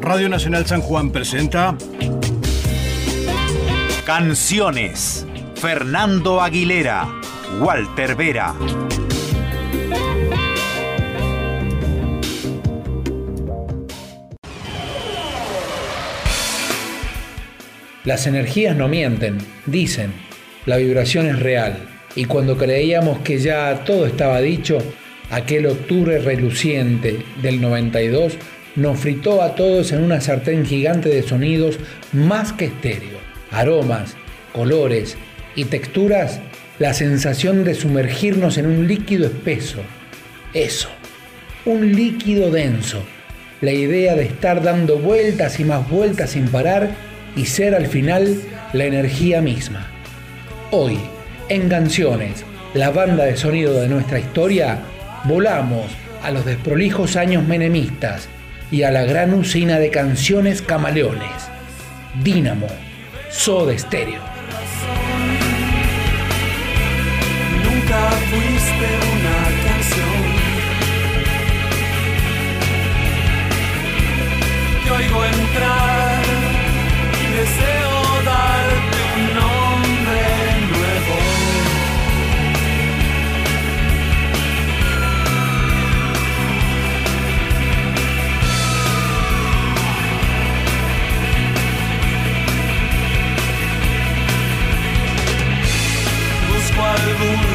Radio Nacional San Juan presenta Canciones. Fernando Aguilera, Walter Vera. Las energías no mienten, dicen. La vibración es real. Y cuando creíamos que ya todo estaba dicho, aquel octubre reluciente del 92 nos fritó a todos en una sartén gigante de sonidos más que estéreo. Aromas, colores y texturas, la sensación de sumergirnos en un líquido espeso. Eso, un líquido denso. La idea de estar dando vueltas y más vueltas sin parar y ser al final la energía misma. Hoy, en Canciones, la banda de sonido de nuestra historia, volamos a los desprolijos años menemistas y a la gran usina de canciones camaleones. Dínamo, Soda Stereo. Nunca fuiste una canción. Te oigo entrar, deseo Busco algún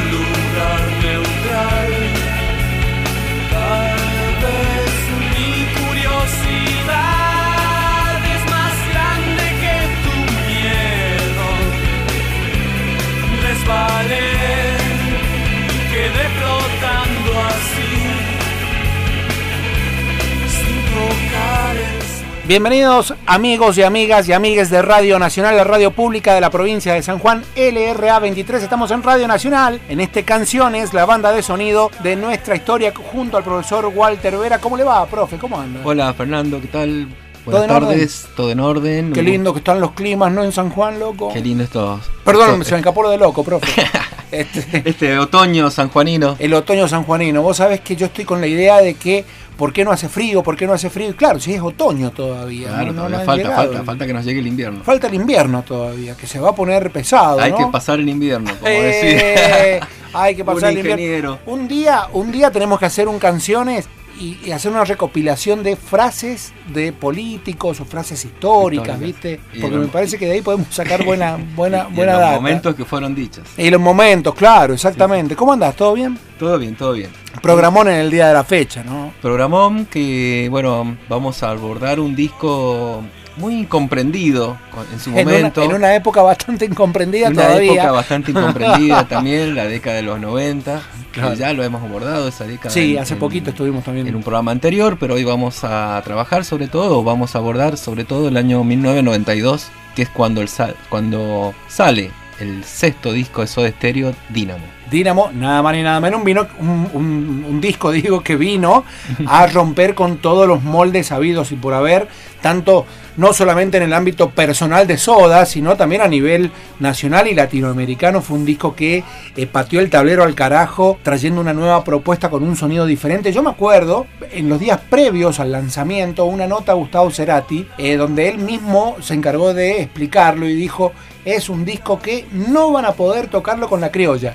Bienvenidos amigos y amigas y amigues de Radio Nacional, la radio pública de la provincia de San Juan, LRA 23. Estamos en Radio Nacional, en este Canciones, la banda de sonido de nuestra historia, junto al profesor Walter Vera. ¿Cómo le va, profe? ¿Cómo anda? Hola Fernando, ¿qué tal? ¿Todo Buenas en tardes, todo en orden. Qué lindo que están los climas, ¿no? En San Juan, loco. Qué lindo esto. Perdón, se me escapó lo de loco, profe. Este, Este otoño sanjuanino. el otoño sanjuanino. Vos sabés que yo estoy con la idea de que, ¿por qué no hace frío? ¿Por qué no hace frío? Y claro, si es otoño todavía. Claro, no- todavía falta, llegado. falta, falta que nos llegue el invierno. Falta el invierno todavía, que se va a poner pesado. Hay ¿no? que pasar el invierno, como Eh, hay que Un pasar el invierno. Un día, un día tenemos que hacer un canciones y, y hacer una recopilación de frases de políticos o frases históricas. ¿viste? Y Porque los- me parece que de ahí podemos sacar buena, buena, Y en buena los data. momentos que fueron dichos. Y los momentos, claro, exactamente. ¿Cómo andás? ¿Todo bien? Todo bien, todo bien. Programón en el día de la fecha, ¿no? Programón que, bueno, vamos a abordar un disco muy incomprendido en su En una, momento. en una época bastante incomprendida una todavía. época bastante incomprendida también, la década de los 90. Claro. Que ya lo hemos abordado, esa década. Sí, en- hace en- poquito estuvimos también. en un programa anterior, pero hoy vamos a trabajar sobre todo, vamos a abordar sobre todo el año 1992, que es cuando, el sa- cuando sale el sexto disco de Soda Stereo, Dynamo. Dynamo, nada más ni nada menos, un, vino, un, disco, digo, que vino a romper con todos los moldes habidos y por haber, tanto no solamente en el ámbito personal de Soda, sino también a nivel nacional y latinoamericano. Fue un disco que eh, pateó el tablero al carajo, trayendo una nueva propuesta con un sonido diferente. Yo me acuerdo, en los días previos al lanzamiento, una nota a Gustavo Cerati, eh, donde él mismo se encargó de explicarlo y dijo, es un disco que no van a poder tocarlo con la criolla.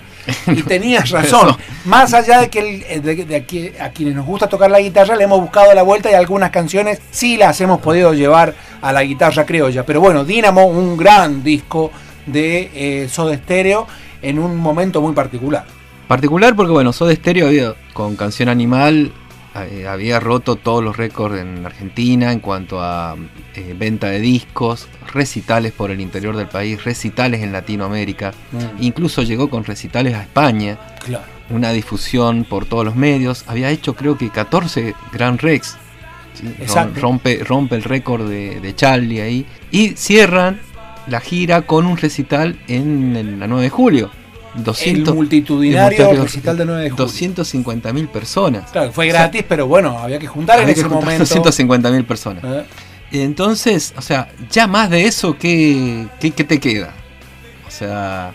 Y tenías razón. Más allá de que el- eh, de, de aquí- a quienes nos gusta tocar la guitarra, le hemos buscado la vuelta y algunas canciones sí las hemos podido llevar a la guitarra criolla. Pero bueno, Dynamo, un gran disco de eh, Soda Stereo en un momento muy particular. Particular porque, bueno, Soda Stereo con Canción Animal había roto todos los récords en Argentina en cuanto a eh, venta de discos, recitales por el interior del país, recitales en Latinoamérica. Incluso llegó con recitales a España. Claro. una difusión por todos los medios. Había hecho creo que 14 Grand Rex. Rompe, rompe el récord de, de Charlie ahí. Y cierran la gira con un recital en el- la 9 de julio. 200, el multitudinario multitudinario- recital de 9 de julio. 250 mil personas. Claro, fue gratis, pero bueno, había que juntar en Había que ese juntar momento. 250 mil personas. ¿eh? Entonces, o sea, ya más de eso, ¿qué, qué, qué te queda? O sea,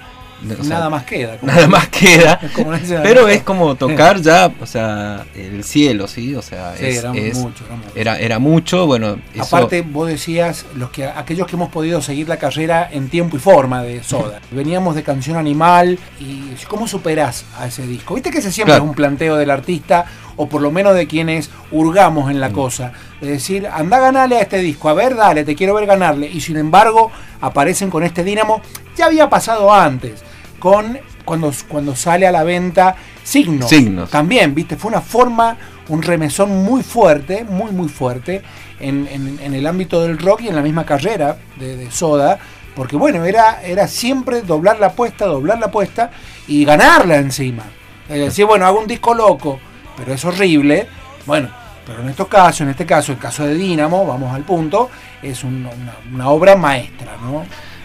o sea, Nada más queda. como- nada más queda. como Pero es como tocar ya, o sea, el cielo, ¿sí? O sea, Sí, es- era es- mucho, era mucho. era, era mucho, bueno, eso- Aparte, vos decías, los que, aquellos que hemos podido seguir la carrera en tiempo y forma de Soda. Veníamos de Canción Animal y ¿cómo superás a ese disco? Viste que ese siempre Claro. es un planteo del artista, o por lo menos de quienes hurgamos en la Mm. cosa. De decir, anda a ganarle a este disco, a ver, dale, te quiero ver ganarle. Y sin embargo, aparecen con este Dínamo. Ya había pasado antes, con cuando, cuando sale a la venta Signos. Signos. También, viste, fue una forma, un remesón muy fuerte, muy, muy fuerte en, en- en el ámbito del rock y en la misma carrera de, de Soda. Porque bueno, era, era siempre doblar la apuesta, doblar la apuesta y ganarla encima. Es decir, bueno, hago un disco loco, pero es horrible. Bueno, pero en estos casos, en este caso, el caso de Dínamo, vamos al punto, es un- una, una obra maestra, ¿no?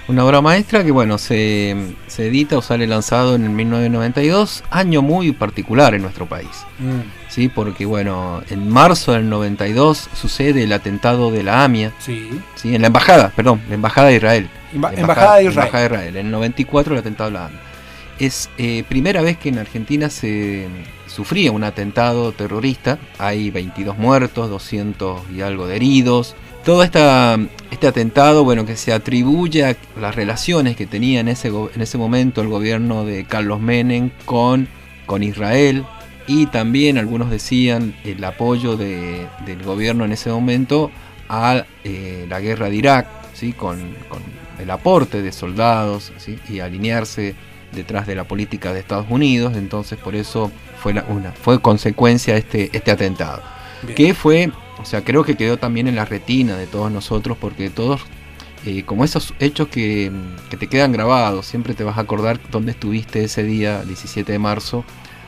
Una obra maestra que, bueno, se, se edita o sale lanzado en el 1992, año muy particular en nuestro país. Mm, ¿sí? Porque, bueno, en marzo del 92 sucede el atentado de la AMIA, sí. ¿sí? En la embajada, perdón, la embajada de Israel. Emba- La Embajada de Israel. Embajada de Israel. En el 94 el atentado de la AMIA. Es eh, primera vez que en Argentina se sufría un atentado terrorista. Hay 22 muertos, 200 y algo de heridos. Todo esta, este atentado, bueno, que se atribuye a las relaciones que tenía en ese, en ese momento el gobierno de Carlos Menem con, con Israel. Y también algunos decían el apoyo de- del gobierno en ese momento a eh, la guerra de Irak, ¿sí? con, con el aporte de soldados ¿sí? y alinearse detrás de la política de Estados Unidos. Entonces por eso fue, la- una, fue consecuencia este, este atentado Bien. que fue, o sea, creo que quedó también en la retina de todos nosotros, porque todos, eh, como esos hechos que, que te quedan grabados, siempre te vas a acordar dónde estuviste ese día, 17 de marzo,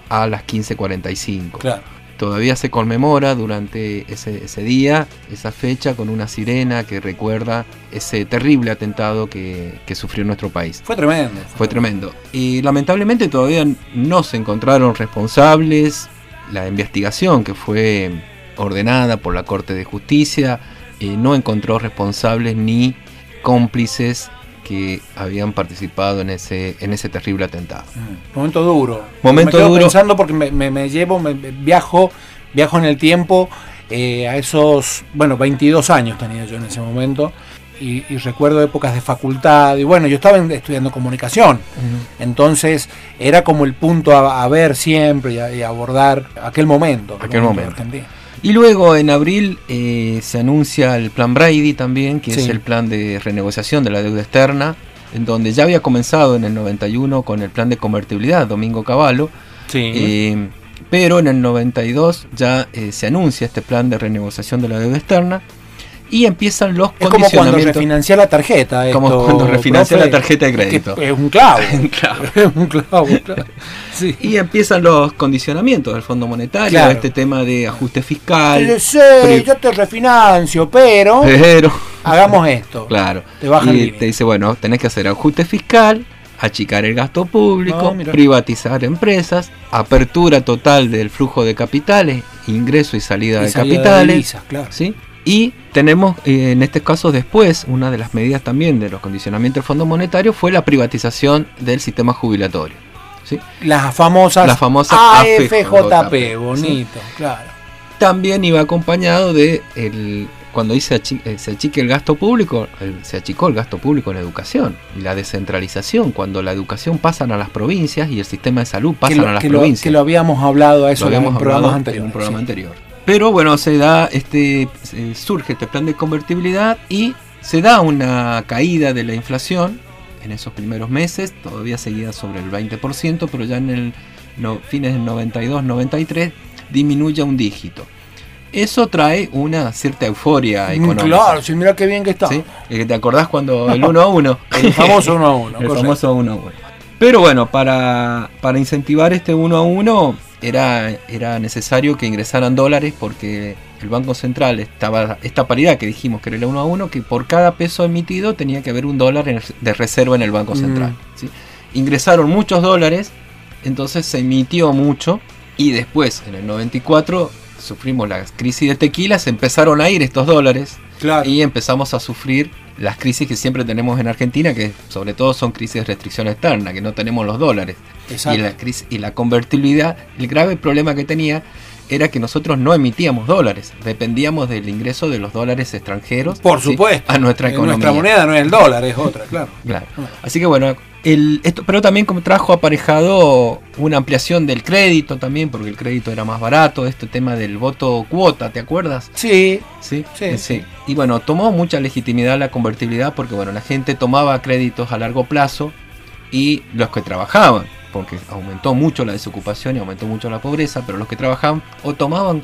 a las 15.45. Claro. Todavía se conmemora durante ese, ese día, esa fecha, con una sirena que recuerda ese terrible atentado que, que sufrió nuestro país. Fue tremendo. Fue tremendo. Y lamentablemente todavía no se encontraron responsables. La investigación que fue ordenada por la Corte de Justicia eh, no encontró responsables ni cómplices que habían participado en ese, en ese terrible atentado. Mm, Momento duro. Momento me quedo duro. pensando porque me, me- me llevo, me, viajo, viajo en el tiempo eh, a esos, bueno, 22 años tenía yo en ese momento. Y, y recuerdo épocas de facultad. Y bueno, yo estaba estudiando comunicación. Entonces era como el punto a, a ver siempre y a, y abordar aquel momento. Aquel de momento. Y luego en abril eh, se anuncia el plan Brady también, que es Sí. el plan de renegociación de la deuda externa, en donde ya había comenzado en el 91 con el plan de convertibilidad, Domingo Cavallo, eh, pero en el 92 ya eh, se anuncia este plan de renegociación de la deuda externa y empiezan los Es como cuando refinanciar la tarjeta. Como esto, cuando refinancia profe, la tarjeta de crédito. Es un clavo. Claro. es un clavo, claro. Sí. Y empiezan los condicionamientos del Fondo Monetario, Claro. este tema de ajuste fiscal. Yo sé, pri- yo te refinancio, pero Pero, hagamos esto. claro. Te baja el y te dice, bueno, tenés que hacer ajuste fiscal, achicar el gasto público, Ah, privatizar empresas, apertura total del flujo de capitales, ingreso y salida Y de salida de capitales. divisas, claro. ¿sí? Y tenemos, eh, en este caso después, una de las medidas también de los condicionamientos del Fondo Monetario fue la privatización del sistema jubilatorio. ¿sí? Las famosas La famosa AFJP, bonito, claro. También iba acompañado de, el, cuando dice eh, se achique el gasto público, se achicó el gasto público en la educación. Y la descentralización, cuando la educación pasan a las provincias y el sistema de salud pasan lo, a las que, lo, provincias. que lo habíamos hablado a eso Lo habíamos en programas anteriores. en un programa sí. anterior. Pero bueno, se da este surge este plan de convertibilidad y se da una caída de la inflación en esos primeros meses, todavía seguía sobre el 20%, pero ya en el no, fines del 92, 93 disminuye un dígito. Eso trae una cierta euforia Mm, económica. Claro, sí, mira qué bien que está. ¿sí? Eh, ¿Te acordás cuando el 1 a 1? El famoso uno a uno. El correcto. famoso 1 a 1. Pero bueno, para, para incentivar este 1 a 1 era, era necesario que ingresaran dólares porque el Banco Central estaba esta paridad que dijimos que era el 1 a 1, que por cada peso emitido tenía que haber un dólar de reserva en el Banco Central. Mm. ¿sí? Ingresaron muchos dólares, entonces se emitió mucho y después, en el 94, sufrimos la crisis de tequila, se empezaron a ir estos dólares Claro. y empezamos a sufrir las crisis que siempre tenemos en Argentina, que sobre todo son crisis de restricción externa, que no tenemos los dólares. Exacto. Y la, crisis, y la convertibilidad, el grave problema que tenía era que nosotros no emitíamos dólares, dependíamos del ingreso de los dólares extranjeros Por ¿sí? supuesto. a nuestra economía. Nuestra moneda no es el dólar, es otra, claro. Claro. Así que bueno, el, esto, pero también como trajo aparejado una ampliación del crédito también, porque el crédito era más barato, este tema del voto cuota, ¿te acuerdas? Sí, Sí, Sí, sí. Y bueno, tomó mucha legitimidad la convertibilidad porque bueno, la gente tomaba créditos a largo plazo y los que trabajaban, porque aumentó mucho la desocupación y aumentó mucho la pobreza, pero los que trabajaban o tomaban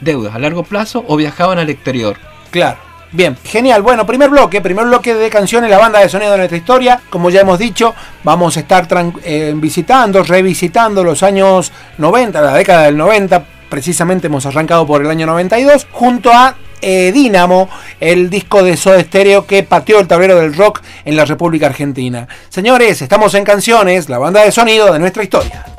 deudas a largo plazo o viajaban al exterior. Claro. Bien, genial. Bueno, primer bloque, primer bloque de canciones, la banda de sonido de nuestra historia. Como ya hemos dicho, vamos a estar eh, visitando, revisitando los años 90, la década del 90. Precisamente hemos arrancado por el año 92, junto a eh, el disco de Soda Stereo que pateó el tablero del rock en la República Argentina. Señores, estamos en canciones, la banda de sonido de nuestra historia.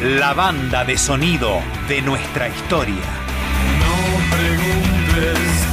La banda de sonido de nuestra historia. No preguntes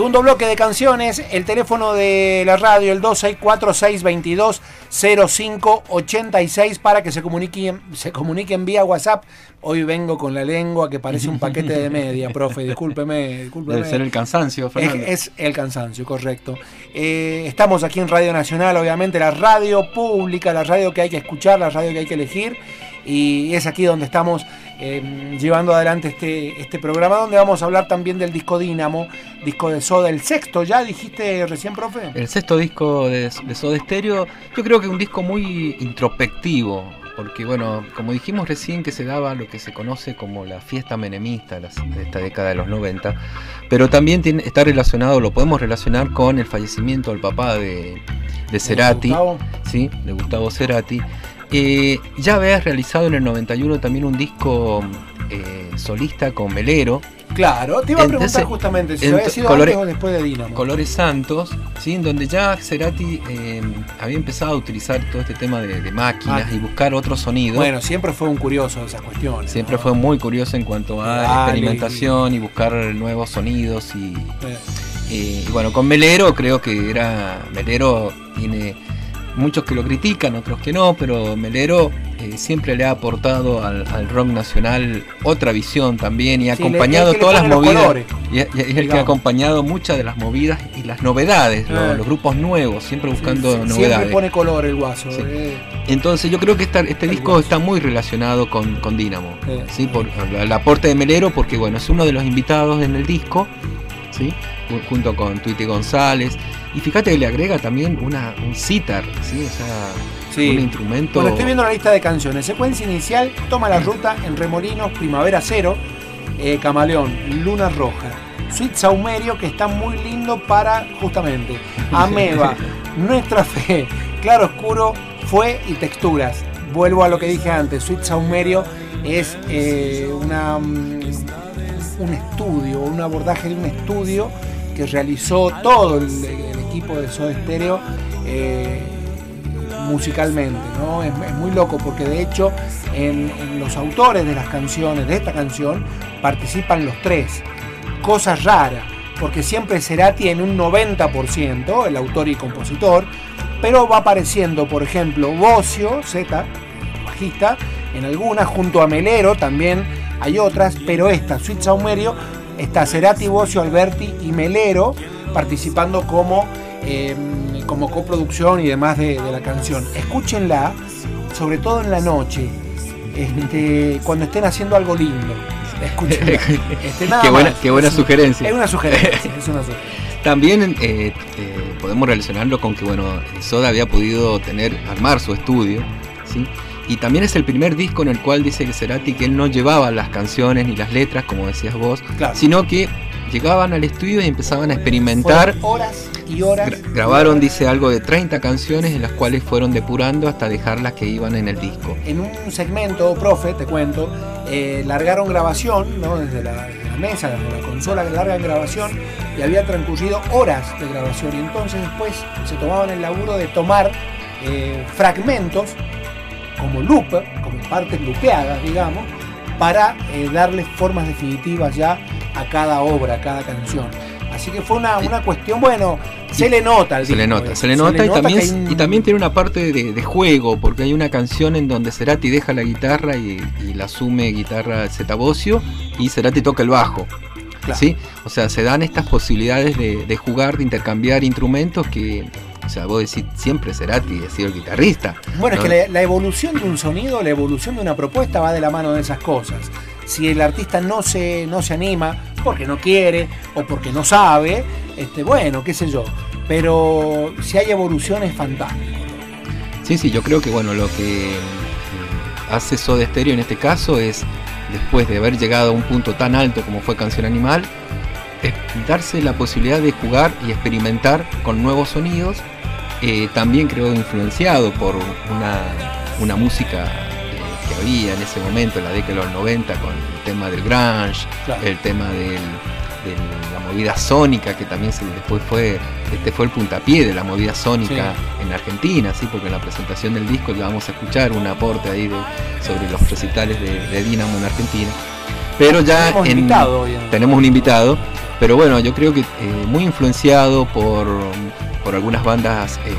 Segundo bloque de canciones, el teléfono de la radio, el 264-622-0586 para que se comuniquen, se comuniquen vía WhatsApp. Hoy vengo con la lengua que parece un paquete de media, profe, discúlpeme. discúlpeme. Debe ser el cansancio, Es, Fernando. es el cansancio, correcto. Eh, estamos aquí en Radio Nacional, obviamente, la radio pública, la radio que hay que escuchar, la radio que hay que elegir. Y es aquí donde estamos eh, llevando adelante este, este programa, donde vamos a hablar también del disco Dínamo, disco de Soda, el sexto, ¿ya dijiste recién, profe? El sexto disco de, de Soda Stereo, yo creo que es un disco muy introspectivo, porque bueno, como dijimos recién que se daba lo que se conoce como la fiesta menemista las- de esta década de los 90, pero también tiene- está relacionado, lo podemos relacionar con el fallecimiento del papá de, de Cerati, Gustavo. ¿sí? de Gustavo Cerati. Eh, ya había realizado en el 91 también un disco eh, solista con Melero, Claro, te iba a preguntar Entonces, justamente si había sido colores- antes o después de Dínamo. Colores Santos, ¿sí? donde ya Cerati eh, había empezado a utilizar todo este tema de, de máquinas Máquinas. y buscar otros sonidos. Bueno, siempre fue un curioso de esas cuestiones. Siempre ¿no? fue muy curioso en cuanto a la Dale. experimentación y buscar nuevos sonidos. Y, Eh, eh, y bueno, con Melero creo que era. Melero tiene muchos que lo critican, otros que no, pero Melero eh, siempre le ha aportado al, al rock nacional otra visión también y ha Sí, acompañado le todas las movidas. colores. Y, y- y es el que ha acompañado muchas de las movidas y las novedades, Ah. los grupos nuevos, siempre buscando Sí, sí, novedades. Siempre pone color el guaso. Eh. Entonces yo creo que esta- este El disco guaso. está muy relacionado con, con Dynamo, Sí. ¿sí? por el aporte de Melero, porque bueno, es uno de los invitados en el disco, ¿sí? Ju- junto con Tuiti González. Y fíjate que le agrega también una, un sitar, ¿sí? O sea, Sí. un instrumento. Bueno, estoy viendo la lista de canciones. Secuencia inicial, Toma la ruta, En Remolinos, Primavera Cero, eh, Camaleón, Luna Roja, Sweet Saumerio, que está muy lindo para, justamente, Ameba, Nuestra Fe, Claro Oscuro, Fue y Texturas. Vuelvo a lo que dije antes, Sweet Saumerio es eh, una, mm, un estudio, un abordaje de un estudio que realizó todo el, el equipo de Soda Stereo eh, musicalmente, ¿no? Es, muy loco porque de hecho en, en los autores de las canciones, de esta canción, participan los tres. Cosa rara, porque siempre Cerati en un 90%, el autor y compositor, pero va apareciendo, por ejemplo, Bocio, Z, bajista, en algunas, junto a Melero también hay otras, pero esta, Sweet Saumerio, está Cerati, Bocio, Alberti y Melero participando como, eh, como coproducción y demás de, de la canción. Escúchenla, sobre todo en la noche, este, cuando estén haciendo algo lindo. Escúchenla. Este, nada Qué buena- más. qué buena Es- sugerencia. Es una sugerencia, es una sugerencia. También eh, eh, podemos relacionarlo con que bueno, Soda había podido tener, armar su estudio, ¿sí? Y también es el primer disco en el cual dice que Cerati que él no llevaba las canciones ni las letras, como decías vos, Claro. sino que llegaban al estudio y empezaban a experimentar. Fueron horas y horas. Gra- grabaron, dice, algo de 30 canciones en las cuales fueron depurando hasta dejar las que iban en el disco. En un segmento, profe, te cuento, eh, largaron grabación, ¿no? Desde la, mesa, desde la consola, largan grabación, y había transcurrido horas de grabación. Y entonces después se tomaban el laburo de tomar eh, fragmentos, como loop, como partes lupeadas, digamos, para eh, darle formas definitivas ya a cada obra, a cada canción. Así que fue una, una cuestión, bueno, se le nota al Se le nota, se le nota, y, también, que hay un- y también tiene una parte de, de juego, porque hay una canción en donde Cerati deja la guitarra y, y la asume guitarra Zeta Bosio y Cerati toca el bajo. Claro. ¿sí? O sea, se dan estas posibilidades de, de jugar, de intercambiar instrumentos que, o sea, vos decís siempre Cerati ha sido el guitarrista. Bueno, ¿no? es que la, la evolución de un sonido, la evolución de una propuesta va de la mano de esas cosas. Si el artista no se, no se anima porque no quiere o porque no sabe, este, bueno, qué sé yo. Pero si hay evolución es fantástico. Sí, sí, yo creo que bueno, lo que eh, hace Soda Stereo en este caso es, después de haber llegado a un punto tan alto como fue Canción Animal, darse la posibilidad de jugar y experimentar con nuevos sonidos, eh, también creo influenciado por una, una música había en ese momento, en la década de los 90, con el tema del grunge, Claro. el tema del- de la movida sónica, que también se, después fue, este fue el puntapié de la movida sónica en Argentina, ¿sí? porque en la presentación del disco ya vamos a escuchar un aporte ahí de- sobre los recitales de, de Dynamo en Argentina. Pero ya Tenemos en- invitado tenemos un invitado, Pero bueno, yo creo que eh, muy influenciado por, por algunas bandas eh,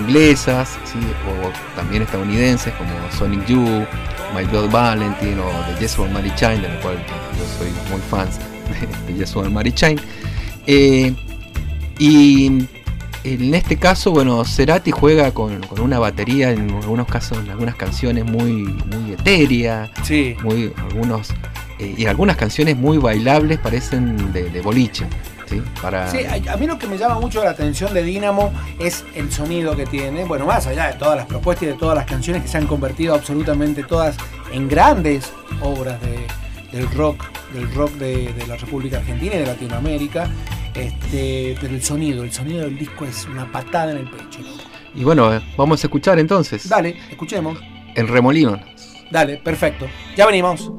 inglesas, ¿sí? o también estadounidenses como Sonic Youth, My Blood Valentine o The Yes or Mary Chain, de la cual yo soy muy fan de, de Yes or Mary Chain. Eh, y en este caso, bueno, Cerati juega con, con una batería en algunos casos, en algunas canciones muy, muy etérea, Sí. muy algunos eh, y algunas canciones muy bailables parecen de, de boliche, ¿sí? Para Sí, a, a mí lo que me llama mucho la atención de Dynamo es el sonido que tiene. Bueno, más allá de todas las propuestas y de todas las canciones que se han convertido absolutamente todas en grandes obras de- del rock, del rock de, de la República Argentina y de Latinoamérica. Este, pero el sonido, el sonido del disco es una patada en el pecho. y bueno, vamos a escuchar entonces Dale, escuchemos. en Remolinos. Dale, perfecto. Ya venimos.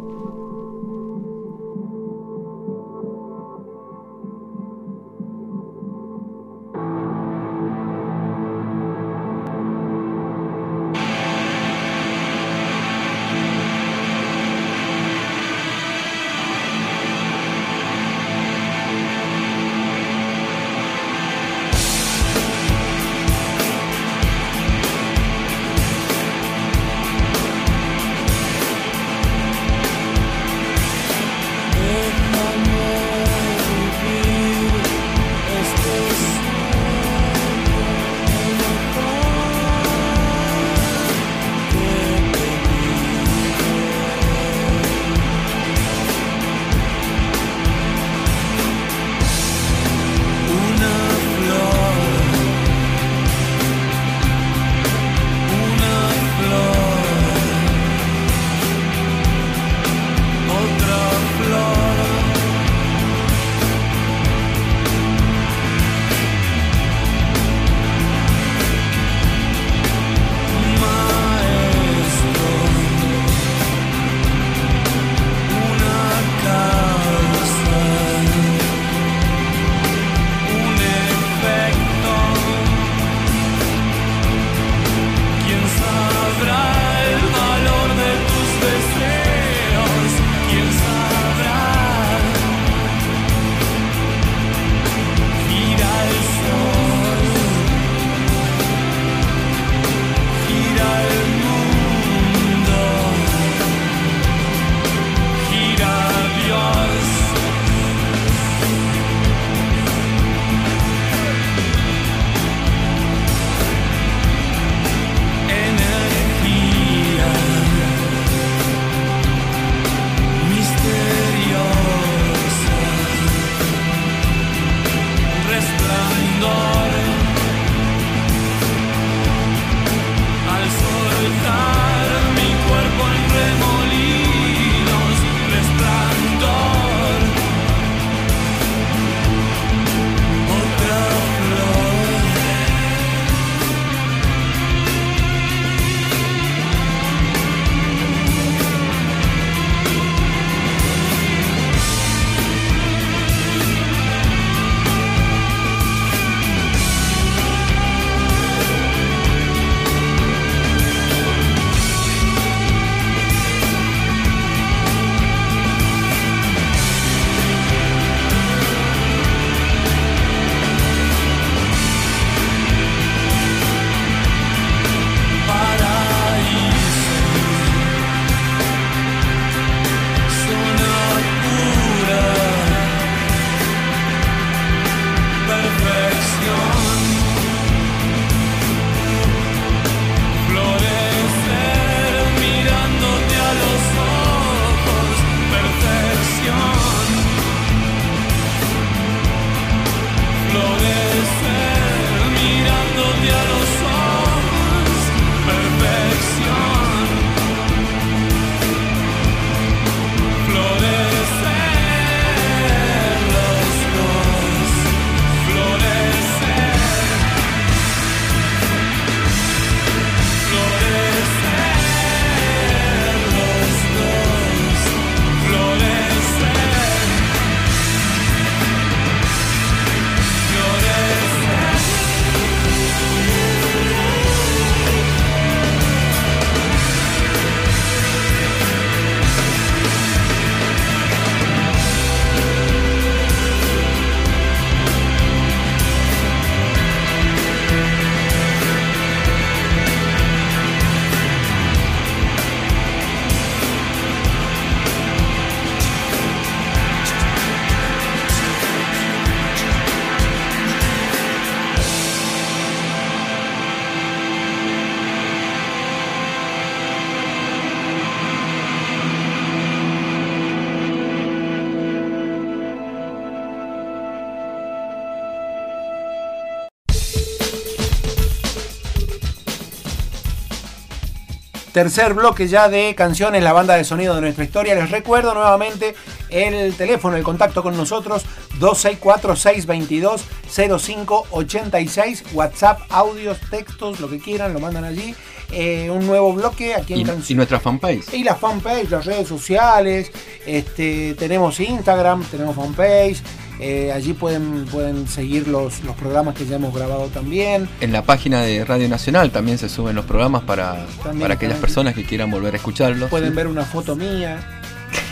Tercer bloque ya de canciones, la banda de sonido de nuestra historia. Les recuerdo nuevamente el teléfono, el contacto con nosotros, 264-622-0586. WhatsApp, audios, textos, lo que quieran, lo mandan allí. Eh, un nuevo bloque aquí en Y, y nuestra fanpage. Y la fanpage, las redes sociales, este, tenemos Instagram, tenemos fanpage, eh, allí pueden, pueden seguir los, los programas que ya hemos grabado también. En la página de Radio Nacional también se suben los programas para, También para aquellas personas que quieran volver a escucharlos. Pueden ver una foto mía.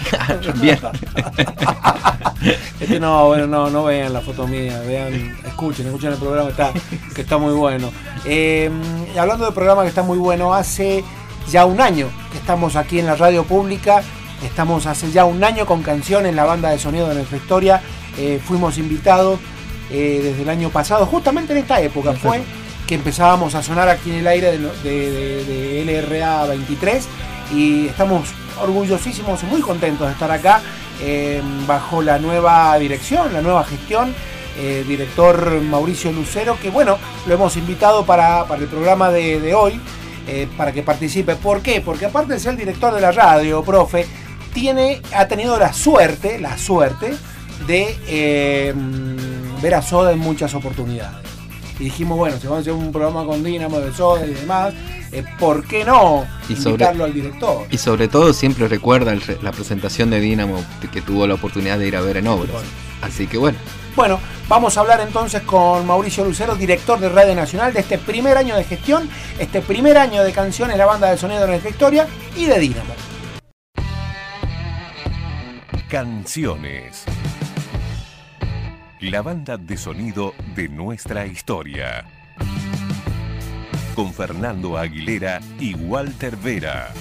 Bien. Este no, bueno, no, no vean la foto mía, vean, escuchen, escuchen el programa está, que está muy bueno. Eh, hablando del programa que está muy bueno, hace ya un año que estamos aquí en la radio pública, estamos hace ya un año con canciones, la banda de sonido de nuestra historia, Eh, fuimos invitados eh, desde el año pasado, justamente en esta época fue que empezábamos a sonar aquí en el aire de, de- de- de LRA 23 y estamos orgullosísimos y muy contentos de estar acá eh, bajo la nueva dirección, la nueva gestión. eh, director Mauricio Lucero, que bueno, lo hemos invitado para, para el programa de, de hoy, eh, para que participe. ¿Por qué? Porque aparte de ser el director de la radio, profe, tiene, ha tenido la suerte, la suerte de eh, ver a Soda en muchas oportunidades. Y dijimos, bueno, si vamos a hacer un programa con Dinamo de Soda y demás, eh, ¿por qué no Y sobre- invitarlo al director? Y sobre todo siempre recuerda el la presentación de Dinamo que tuvo la oportunidad de ir a ver en obras. Así que bueno, Bueno, vamos a hablar entonces con Mauricio Lucero, director de Radio Nacional, de este primer año de gestión, este primer año de canciones, la banda de sonido de nuestra historia y de Dinamo. Canciones. La banda de sonido de nuestra historia. Con Fernando Aguilera y Walter Vera.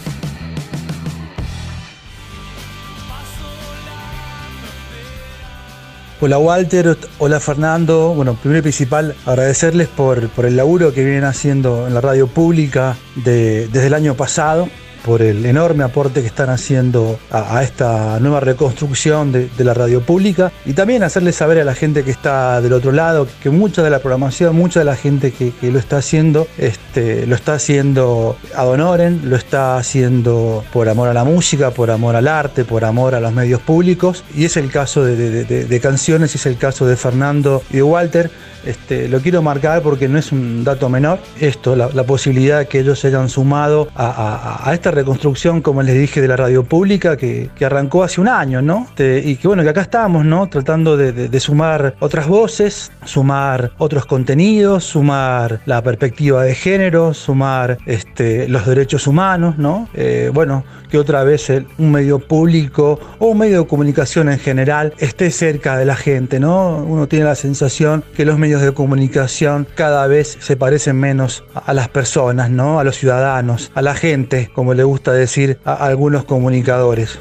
Hola Walter, hola Fernando. Bueno, primero y principal, agradecerles por, por el laburo que vienen haciendo en la radio pública de- desde el año pasado, por el enorme aporte que están haciendo a, a esta nueva reconstrucción de, la radio pública y también hacerles saber a la gente que está del otro lado que mucha de la programación, mucha de la gente que, lo está haciendo, este, lo está haciendo ad honorem, lo está haciendo por amor a la música, por amor al arte, por amor a los medios públicos y es el caso de- de- de canciones, es el caso de Fernando y de Walter. Este, lo quiero marcar porque no es un dato menor esto, la, la posibilidad que ellos se hayan sumado a, esta reconstrucción, como les dije, de la radio pública que, arrancó hace un año, ¿no? Este, y que bueno, que acá estamos, ¿no? Tratando de, sumar otras voces, sumar otros contenidos, sumar la perspectiva de género, sumar este, los derechos humanos, ¿no? Eh, bueno, que otra vez un medio público o un medio de comunicación en general esté cerca de la gente, ¿no? Uno tiene la sensación que los medios de comunicación cada vez se parecen menos a las personas, ¿no? A los ciudadanos, a la gente, como le gusta decir a algunos comunicadores.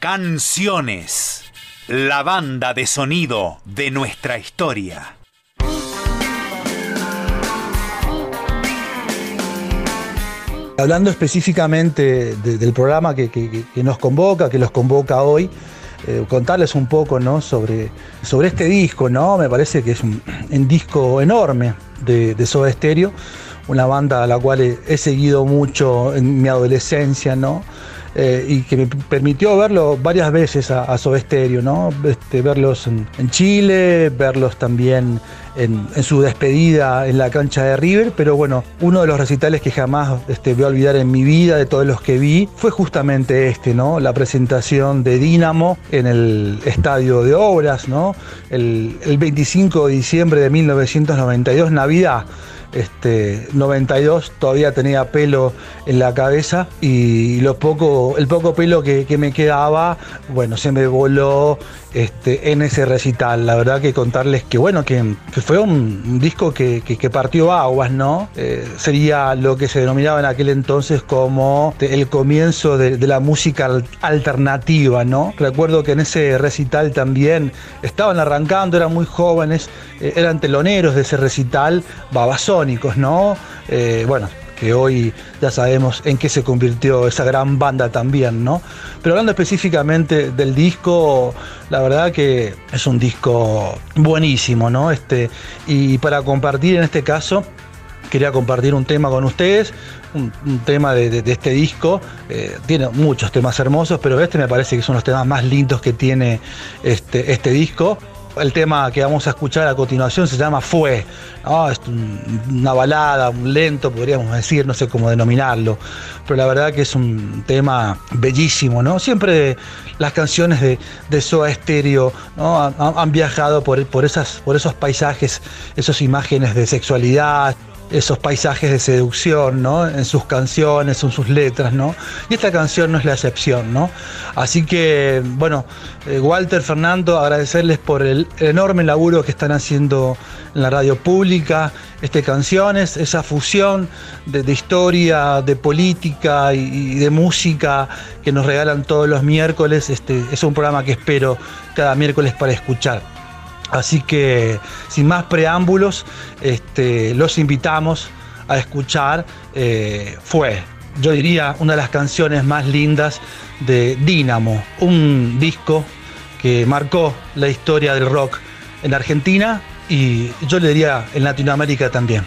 Canciones. La banda de sonido de nuestra historia. Hablando específicamente de- del programa que, nos convoca, que los convoca hoy, eh, contarles un poco ¿no? sobre, sobre este disco, ¿no? Me parece que es un, un disco enorme de, de Soda Stereo, una banda a la cual he, he seguido mucho en mi adolescencia, ¿no? Eh, y que me permitió verlo varias veces a, a Soda Stereo, ¿no? Este, verlos en, Chile, verlos también en, en su despedida en la cancha de River, pero bueno, uno de los recitales que jamás este, voy a olvidar en mi vida, de todos los que vi, fue justamente este, ¿no? La presentación de Dínamo en el Estadio de Obras, ¿no? El, el 25 de diciembre de 1992, Navidad. Este, 92 todavía tenía pelo en la cabeza y lo poco, el poco pelo que, que me quedaba, bueno, se me voló este, en ese recital. La verdad que contarles que bueno, que, que fue un, disco que, que- partió aguas, ¿no? Eh, sería lo que se denominaba en aquel entonces como el comienzo de, la música al- alternativa, ¿no? Recuerdo que en ese recital también estaban arrancando, eran muy jóvenes, eh, eran teloneros de ese recital, ¿no? Eh, bueno, que hoy ya sabemos en qué se convirtió esa gran banda también, ¿no? Pero hablando específicamente del disco, la verdad que es un disco buenísimo, ¿no? Este, y para compartir en este caso, quería compartir un tema con ustedes, un, tema de este disco. eh, tiene muchos temas hermosos, pero este me parece que son los temas más lindos que tiene este, este disco. El tema que vamos a escuchar a continuación se llama Fue. ¿no? Es un- una balada, un lento, podríamos decir, no sé cómo denominarlo. Pero la verdad que es un tema bellísimo, ¿no? Siempre las canciones de, de Soda Stereo ¿no? han, han viajado por, por, esas, por esos paisajes, esas imágenes de sexualidad, esos paisajes de seducción, ¿no? En sus canciones, en sus letras, ¿no? Y esta canción no es la excepción, ¿no? Así que, bueno, eh, Walter, Fernando, agradecerles por el enorme laburo que están haciendo en la radio pública, este canciones, esa fusión de, historia, de política y, y de música que nos regalan todos los miércoles. Este, es un programa que espero cada miércoles para escuchar. Así que, sin más preámbulos, este, los invitamos a escuchar eh, Fue, yo diría, una de las canciones más lindas de Dínamo, un disco que marcó la historia del rock en Argentina y yo le diría en Latinoamérica también.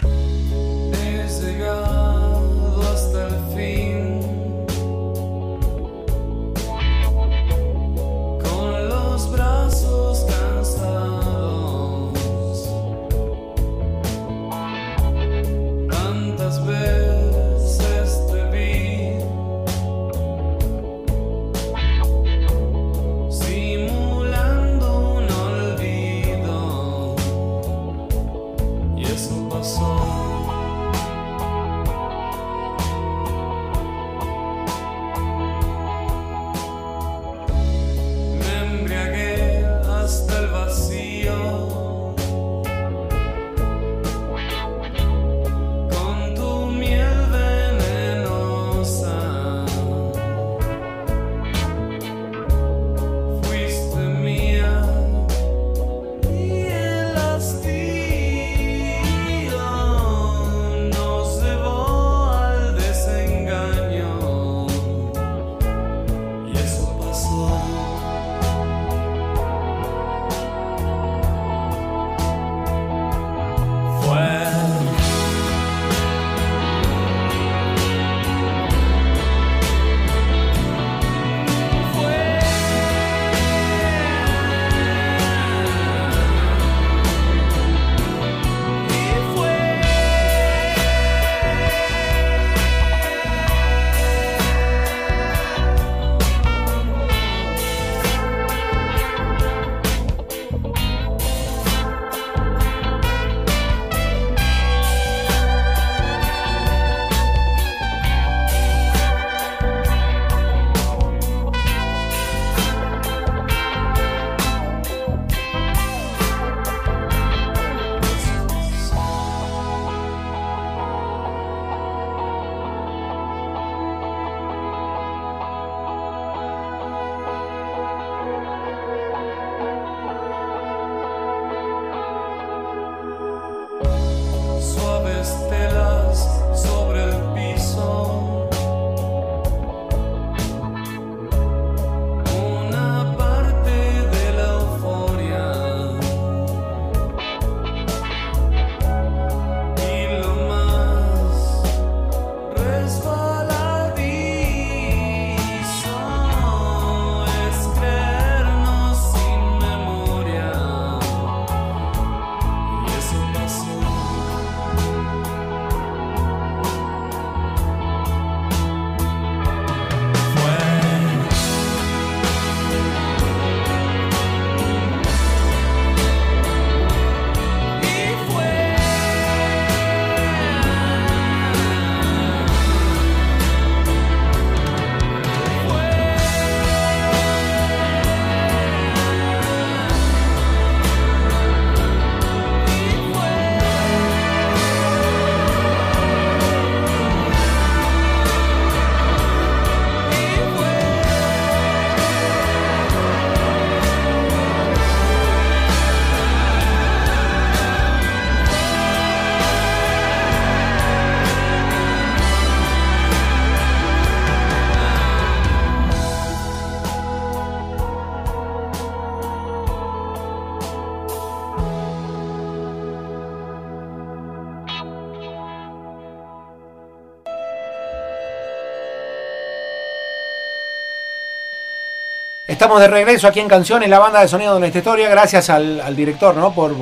Estamos de regreso aquí en Canciones, la banda de sonido de nuestra historia. Gracias al, al director, ¿no? Por,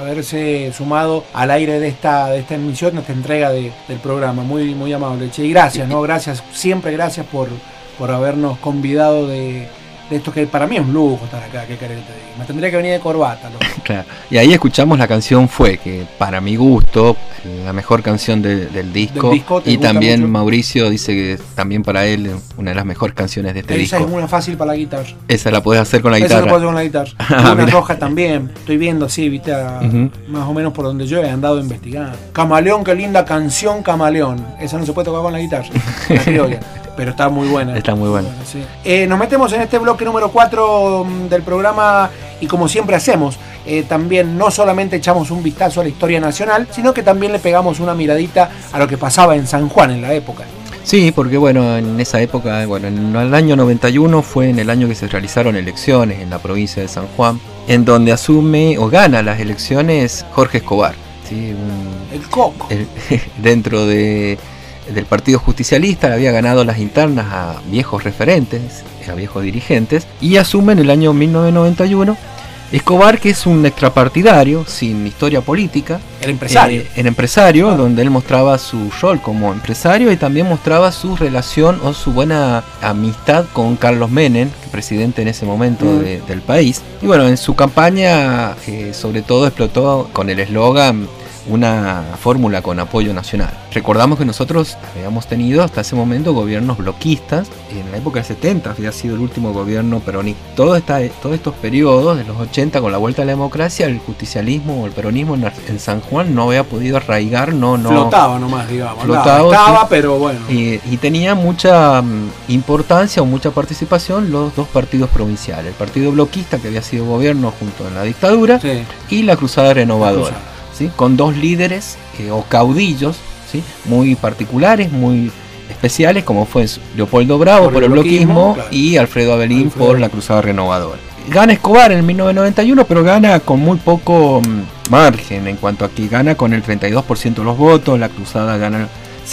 haberse sumado al aire de esta, de esta emisión, de esta entrega de- del programa. Muy, muy amable, che. Y gracias, ¿no? Gracias, siempre gracias por, por habernos convidado de, de esto que para mí es un lujo estar acá. ¿Qué querés? Me tendría que venir de corbata, loco. Claro. Y ahí escuchamos la canción Fue, que para mi gusto, la mejor canción de- del disco. Del disco, ¿te y también mucho? Mauricio dice que también para él una de las mejores canciones de este Esa disco. es una fácil para la guitarra. Esa la puedes hacer con la Esa guitarra. lo puedo hacer con la guitarra. Ah, una roja también. Estoy viendo así, viste, a- más o menos por donde yo he andado investigando. Camaleón, qué linda canción, Camaleón. Esa no se puede tocar con la guitarra, la. Pero está muy buena. Está muy buena. sí. Eh, nos metemos en este bloque número 4 del programa y como siempre hacemos, eh, también no solamente echamos un vistazo a la historia nacional, sino que también le pegamos una miradita a lo que pasaba en San Juan en la época. Sí, porque bueno, en esa época, bueno, en el año 91 fue en el año que se realizaron elecciones en la provincia de San Juan, en donde asume o gana las elecciones Jorge Escobar, ¿sí? Un- El coco. el- dentro de, del Partido Justicialista había ganado las internas a viejos referentes, a viejos dirigentes, y asume en el año 1991 Escobar, que es un extrapartidario, sin historia política, El empresario. eh, el empresario, donde él mostraba su rol como empresario y también mostraba su relación o su buena amistad con Carlos Menem, presidente en ese momento Mm. de- del país. Y bueno, en su campaña eh, sobre todo explotó con el eslogan una fórmula con apoyo nacional. Recordamos que nosotros habíamos tenido hasta ese momento gobiernos bloquistas, y en la época del 70 había sido el último gobierno peronista. Todo esta, todos estos periodos de los 80 con la vuelta a la democracia, el justicialismo o el peronismo en, San Juan no había podido arraigar, no, no. Flotaba nomás, digamos. Flotaba, estaba, pero bueno. Y, y tenía mucha mm, importancia o mucha participación los dos partidos provinciales, el partido bloquista que había sido gobierno junto en la dictadura Sí. y la Cruzada Renovadora, Cruzada. ¿Sí? con dos líderes eh, o caudillos ¿sí? muy particulares, muy especiales, como fue Leopoldo Bravo Por por, el bloquismo, bloquismo, claro. y Alfredo Abelín Alfredo. por la Cruzada Renovadora. Gana Escobar en 1991, pero gana con muy poco mm, margen en cuanto a que gana con el 32% de los votos, la Cruzada gana,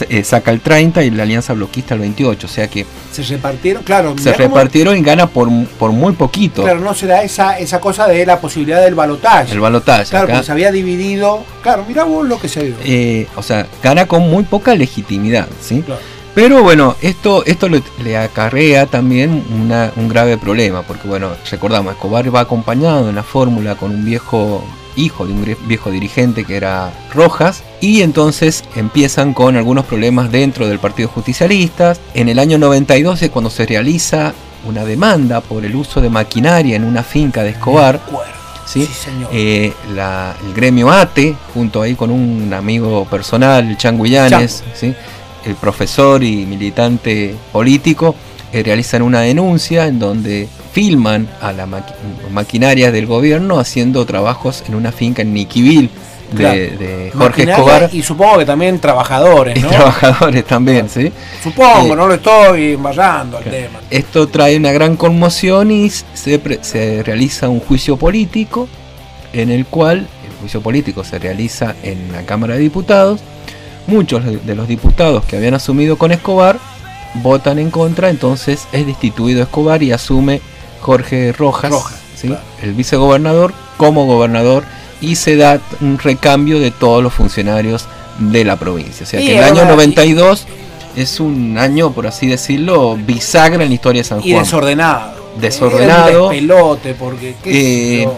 eh, saca el 30% y la Alianza Bloquista el 28%, o sea que Se repartieron, claro. se cómo- repartieron y gana por, por muy poquito Claro, no se da esa, esa cosa de la posibilidad del balotaje. el balotaje. Claro, Acá- porque se había dividido. Claro, mira vos lo que se dio. eh, o sea, gana con muy poca legitimidad, ¿sí? Claro. Pero bueno, esto, esto le, le acarrea también una- un grave problema, porque bueno, recordamos, Escobar va acompañado en la fórmula con un viejo hijo de un viejo dirigente que era Rojas, y entonces empiezan con algunos problemas dentro del Partido Justicialista. En el año 92 es cuando se realiza una demanda por el uso de maquinaria en una finca de Escobar. ¿sí? Sí, señor. Eh, la- el gremio ATE, junto ahí con un amigo personal, el Chango Illanes, ¿sí? el profesor y militante político, realizan una denuncia en donde filman a la maqui- maquinaria del gobierno haciendo trabajos en una finca en Niquivil de, Claro. de Jorge Maquinaria Escobar Y supongo que también trabajadores, y trabajadores también, ¿sí? Supongo, Eh, no lo estoy embarrando al Claro. tema. Esto trae una gran conmoción y se, se realiza un juicio político en el cual el juicio político se realiza en la Cámara de Diputados. Muchos de los diputados que habían asumido con Escobar votan en contra, entonces es destituido Escobar y asume Jorge Rojas, Rojas, ¿sí? claro. el vicegobernador, como gobernador y se da un recambio de todos los funcionarios de la provincia. O sea que el es año verdad, y- 92 es un año, por así decirlo, bisagra en la historia de San Y Juan. desordenado. Desordenado. Era un despelote, porque. qué Eh.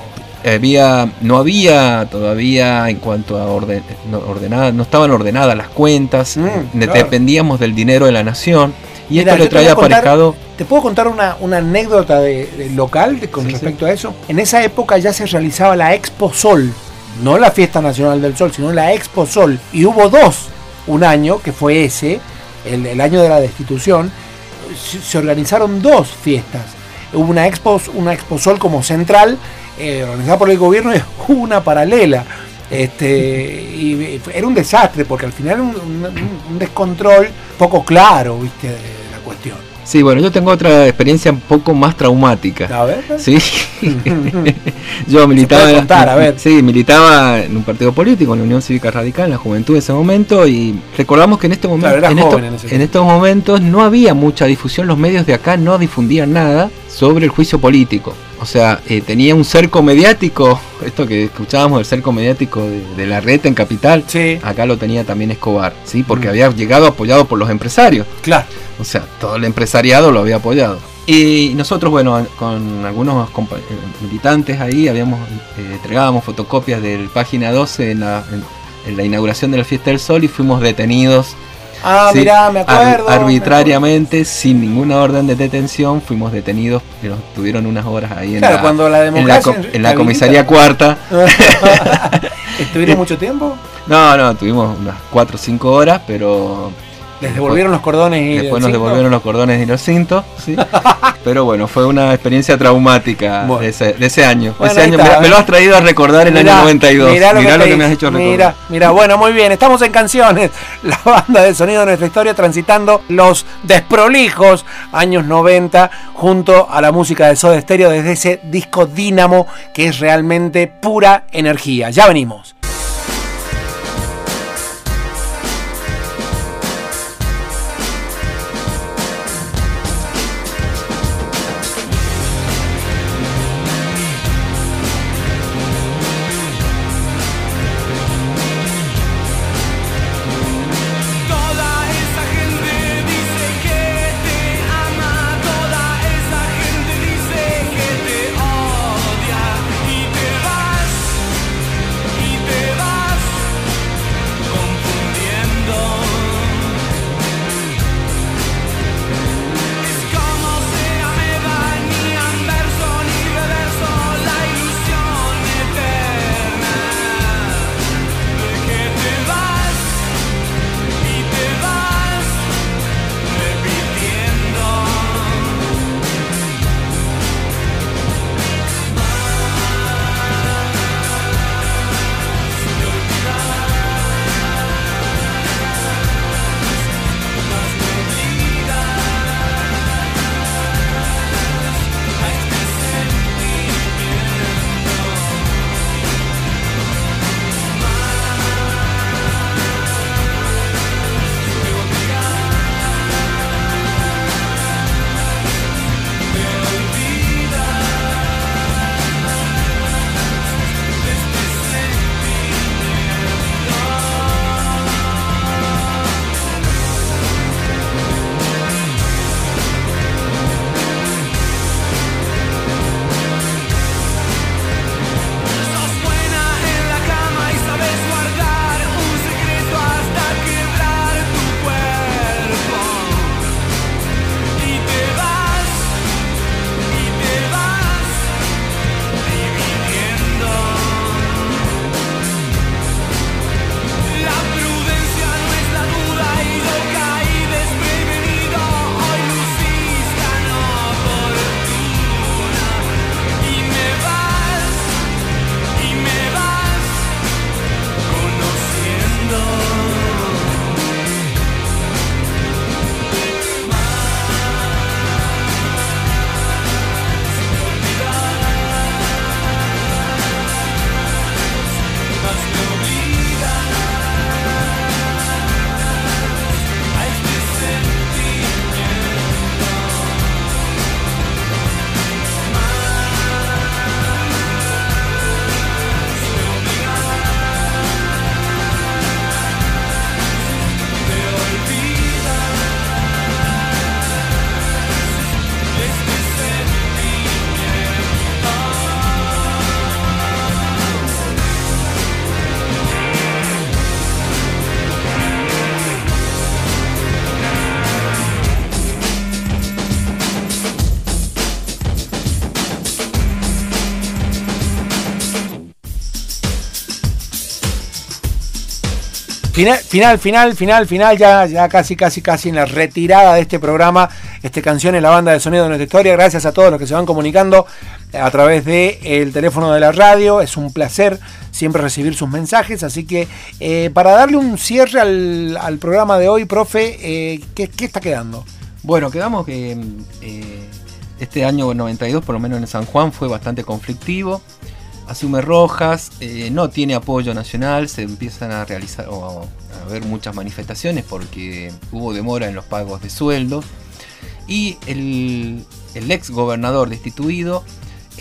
Había no había todavía en cuanto a orden, no, ordenada, no estaban ordenadas las cuentas, Mm, claro. dependíamos del dinero de la nación y esto le te voy trae a contar- aparejado ¿Te puedo contar una, una anécdota de, de local de- con Sí, respecto a eso? En esa época ya se realizaba la Expo Sol, no la Fiesta Nacional del Sol, sino la Expo Sol. Y hubo dos, un año, que fue ese, el, el año de la destitución, se, se organizaron dos fiestas. Hubo una Expo, una Expo Sol como central, eh, organizada por el gobierno, y hubo una paralela. Este, y fue- era un desastre, porque al final era un, un- un descontrol poco claro, viste, de la cuestión. Sí, bueno, yo tengo otra experiencia un poco más traumática. A ver. Sí. yo militaba, contar, a ver. sí, militaba en un partido político, en la Unión Cívica Radical, en la juventud de ese momento, y recordamos que en este momento, Claro, era en, joven esto- en ese en estos momentos no había mucha difusión, los medios de acá no difundían nada, sobre el juicio político. O sea, eh, tenía un cerco mediático, esto que escuchábamos del cerco mediático de, de la red en Capital, Sí, acá lo tenía también Escobar, ¿sí? Porque Mm. había llegado apoyado por los empresarios. claro. O sea, todo el empresariado lo había apoyado. Y nosotros, bueno, con algunos eh, militantes ahí, habíamos eh, entregábamos fotocopias del página 12 en la, en- en la inauguración de la Fiesta del Sol y fuimos detenidos Ah, Sí, mirá, me ar- acuerdo. me arbitrariamente, sin ninguna orden de detención, fuimos detenidos y nos tuvieron unas horas ahí en Claro, la, cuando la en la, democracia co- en la habilita. comisaría cuarta. ¿Estuvieron mucho tiempo? No, no, tuvimos unas 4 o 5 horas, pero Les devolvieron los cordones y Después nos cinto? devolvieron los cordones y los cintos, ¿sí? Pero bueno, fue una experiencia traumática Bueno. de, ese, de ese año. Bueno, ese año está, me, me ¿eh? lo has traído a recordar el Mirá, año 92. Mirá lo, que, lo que me has hecho recordar. Mira, mira, bueno, muy bien. Estamos en canciones. La banda de sonido de nuestra historia transitando los desprolijos años 90 junto a la música de Soda Stereo desde ese disco Dínamo que es realmente pura energía. Ya venimos. Final, final, final, final, ya, ya casi, casi, casi en la retirada de este programa. Este canción es la banda de sonido de nuestra historia. Gracias a todos los que se van comunicando a través del el teléfono de la radio. Es un placer siempre recibir sus mensajes. Así que eh, para darle un cierre al, programa de hoy, profe, eh, ¿qué, qué está quedando? Bueno, quedamos que eh, este año 92, por lo menos en San Juan, fue bastante conflictivo. Asume Rojas, eh, no tiene apoyo nacional, se empiezan a realizar o a haber muchas manifestaciones porque hubo demora en los pagos de sueldos. Y el, el ex gobernador destituido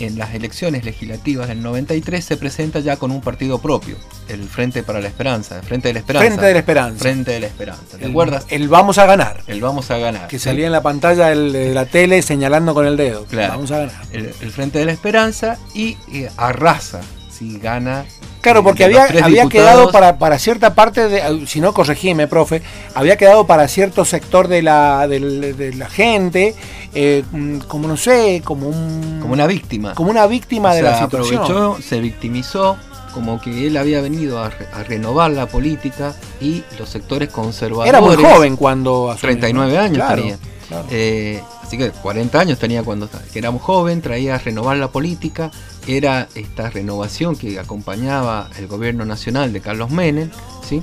en las elecciones legislativas del 93 se presenta ya con un partido propio, el Frente para la Esperanza, el Frente de la Esperanza. Frente de la Esperanza. Frente de la Esperanza. ¿Te El- acuerdas? El vamos a ganar. El Vamos a ganar. Que ¿sí? salía en la pantalla de la tele señalando con el dedo. Claro. Vamos a ganar. el, el Frente de la Esperanza y eh, arrasa, si gana. Claro, eh, porque había, había quedado para, para cierta parte, de, si no corregime, profe, había quedado para cierto sector de la, de la gente, eh, mm, como no sé, como un... como una víctima. como una víctima O de sea, la situación. aprovechó, se victimizó, como que él había venido a, re- a renovar la política y los sectores conservadores. Era muy joven cuando asumió, 39 ¿no? años Claro, tenía. claro. Eh, así que 40 años tenía cuando que era muy joven, traía a renovar la política, era esta renovación que acompañaba el gobierno nacional de Carlos Menem, ¿sí?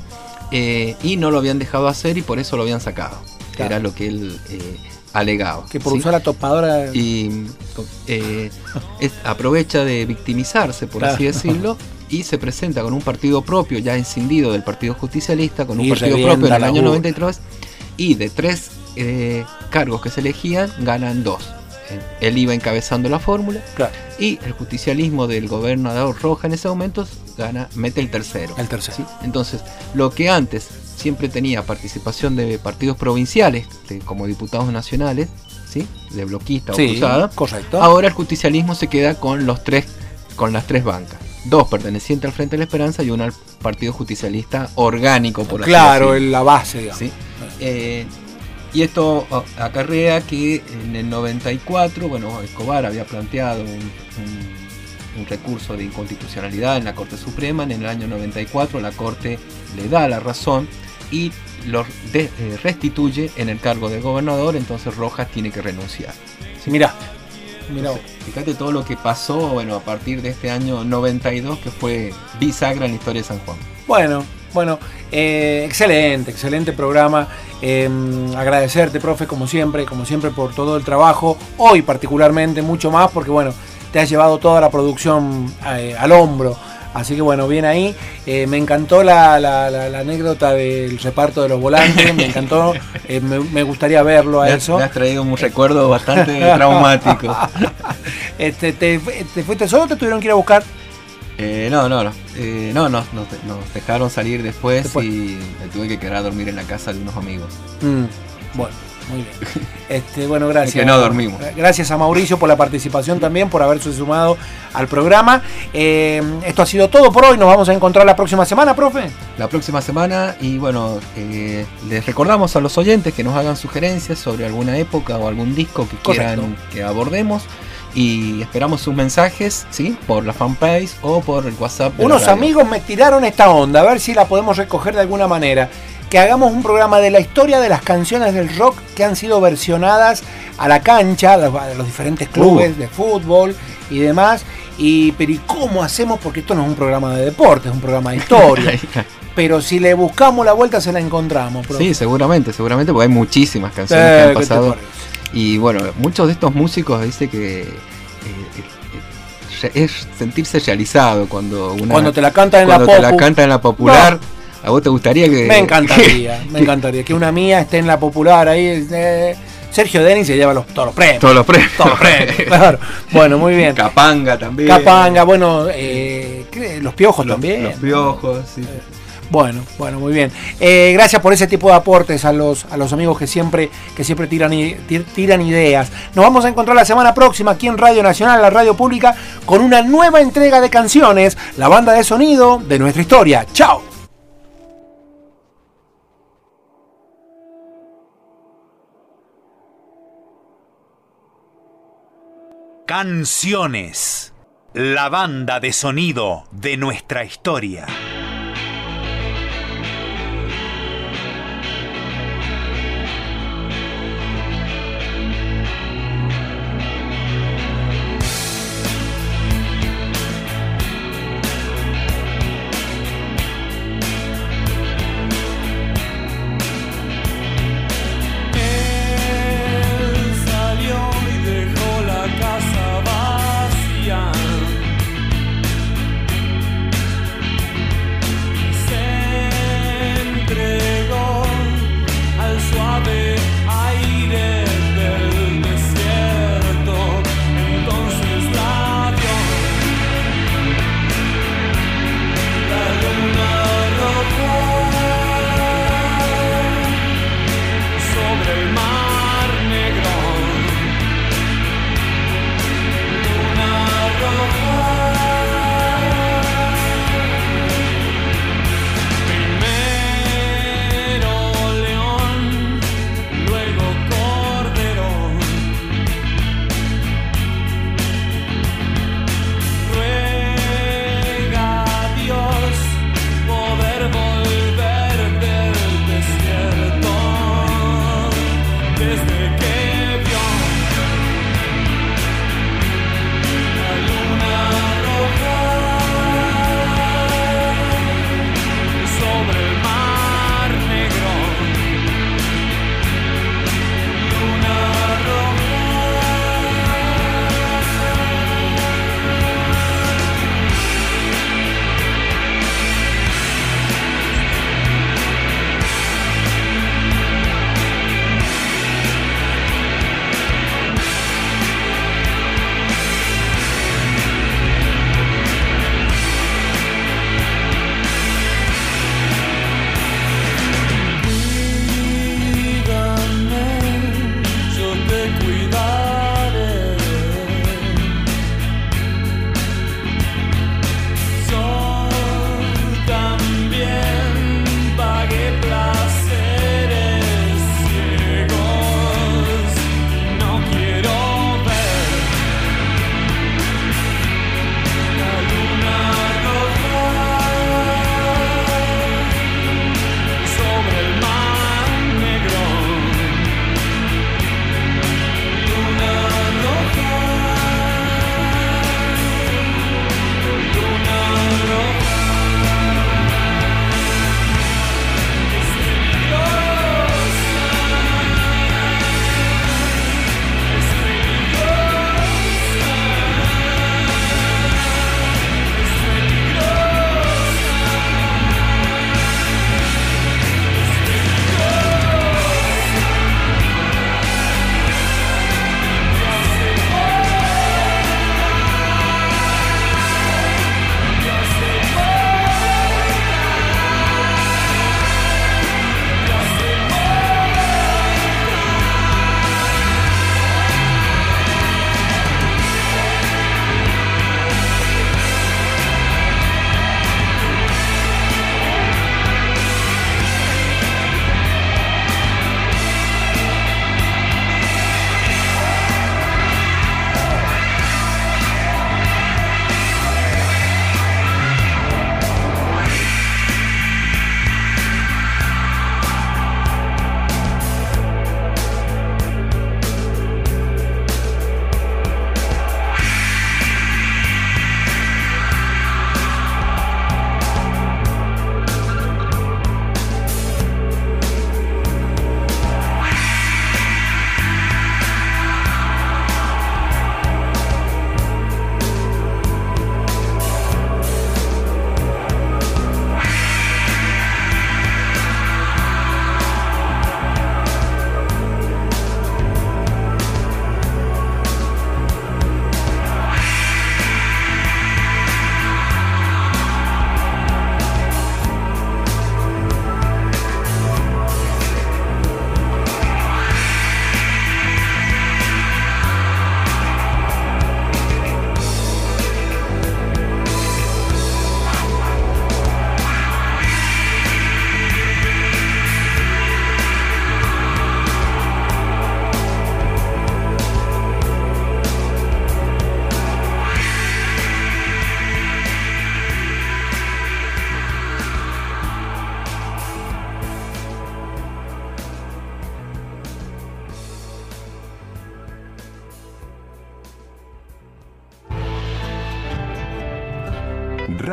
Eh, y no lo habían dejado hacer y por eso lo habían sacado, Claro. era lo que él eh, alegaba. que por ¿sí? usar la topadora... y eh, es- aprovecha de victimizarse, por Claro. así decirlo, y se presenta con un partido propio, ya escindido del Partido Justicialista, con un Y partido propio en el año urna. 93, y de tres eh, cargos que se elegían, ganan dos. Él iba encabezando la fórmula Claro, y el justicialismo del gobernador Roja en ese momento gana, mete el tercero. el tercero. ¿sí? Entonces, lo que antes siempre tenía participación de partidos provinciales, de- como diputados nacionales, ¿sí? de bloquista o Sí, cruzada, correcto. ahora el justicialismo se queda con los tres, con las tres bancas. Dos pertenecientes al Frente de la Esperanza y una al Partido Justicialista orgánico, por así claro, decirlo. en la base, digamos. ¿sí? Eh, y esto acarrea que en el 94, bueno, Escobar había planteado un, un- un recurso de inconstitucionalidad en la Corte Suprema, en el año 94 la Corte le da la razón y lo de- eh, restituye en el cargo de gobernador, entonces Rojas tiene que renunciar. Sí, vos. Entonces, fíjate todo lo que pasó, bueno, a partir de este año 92, que fue bisagra en la historia de San Juan. Bueno, bueno, eh, excelente, excelente programa. Eh, agradecerte, profe, como siempre, como siempre, por todo el trabajo. Hoy particularmente, mucho más, porque bueno, te has llevado toda la producción eh, al hombro. Así que bueno, bien ahí. Eh, me encantó la, la- la- la anécdota del reparto de los volantes, me encantó. Eh, me, me gustaría verlo a Me has, eso. me has traído un recuerdo bastante traumático. Este, te, te fuiste solo o te tuvieron que ir a buscar? Eh, no, no, no. Eh, no, no, nos, nos dejaron salir después, Después. y me tuve que quedar a dormir en la casa de unos amigos. Mm, bueno, muy bien. Este, bueno, gracias. que no dormimos. Gracias a Mauricio por la participación también, por haberse sumado al programa. Eh, esto ha sido todo por hoy. Nos vamos a encontrar la próxima semana, profe. La próxima semana, y bueno, eh, les recordamos a los oyentes que nos hagan sugerencias sobre alguna época o algún disco que Correcto. quieran que abordemos. Y esperamos sus mensajes, ¿sí? Por la fanpage o por el WhatsApp. de Unos amigos me tiraron esta onda, a ver si la podemos recoger de alguna manera. Que hagamos un programa de la historia de las canciones del rock que han sido versionadas a la cancha, a los, diferentes clubes de fútbol y demás. Y, pero ¿y cómo hacemos? Porque esto no es un programa de deporte, es un programa de historia. pero si le buscamos la vuelta se la encontramos. profe. Sí, seguramente, seguramente, porque hay muchísimas canciones Eh, que han ¿qué te pasado. Y bueno, muchos de estos músicos dice que eh, eh, es sentirse realizado cuando una Cuando te la cantan en la cuando te la popu. cantan en la popular. ¿A vos te gustaría que.? Me encantaría, me encantaría que una mía esté en la popular ahí. eh, Sergio Denis se lleva los, todos los premios. Todos los premios. Todos los premios, claro. Bueno, muy bien. Capanga también. Capanga, bueno, eh, los piojos Los, también. los piojos, sí. Bueno, bueno, muy bien. Eh, gracias por ese tipo de aportes a los, a los amigos que siempre, que siempre tiran, tiran ideas. Nos vamos a encontrar la semana próxima aquí en Radio Nacional, la radio pública, con una nueva entrega de canciones, la banda de sonido de nuestra historia. ¡Chao! Canciones. La banda de sonido de nuestra historia.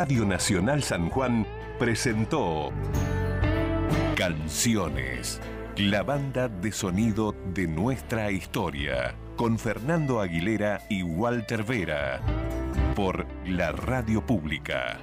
Radio Nacional San Juan presentó Canciones, la banda de sonido de nuestra historia, con Fernando Aguilera y Walter Vera, por la radio pública.